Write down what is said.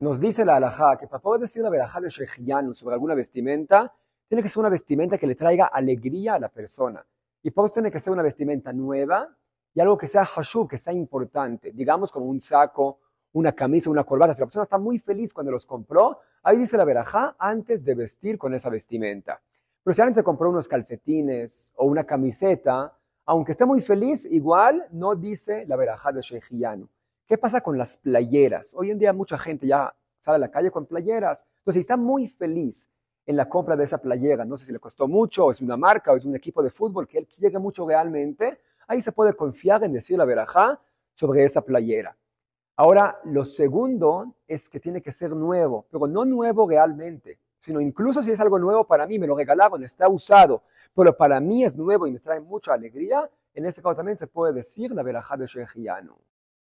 Nos dice la alajá que para poder decir una verajá de Shechianu sobre alguna vestimenta, tiene que ser una vestimenta que le traiga alegría a la persona. Y por eso tiene que ser una vestimenta nueva y algo que sea hashub, que sea importante. Digamos como un saco, una camisa, una corbata. Si la persona está muy feliz cuando los compró, ahí dice la verajá antes de vestir con esa vestimenta. Pero si alguien se compró unos calcetines o una camiseta, aunque esté muy feliz, igual no dice la verajá de Shechianu. ¿Qué pasa con las playeras? Hoy en día mucha gente ya sale a la calle con playeras. Entonces, si está muy feliz en la compra de esa playera, no sé si le costó mucho, o es una marca, o es un equipo de fútbol que él quiere mucho realmente, ahí se puede confiar en decir la verajá sobre esa playera. Ahora, lo segundo es que tiene que ser nuevo, pero no nuevo realmente, sino incluso si es algo nuevo para mí, me lo regalaron, está usado, pero para mí es nuevo y me trae mucha alegría, en ese caso también se puede decir la verajá de Shechianu.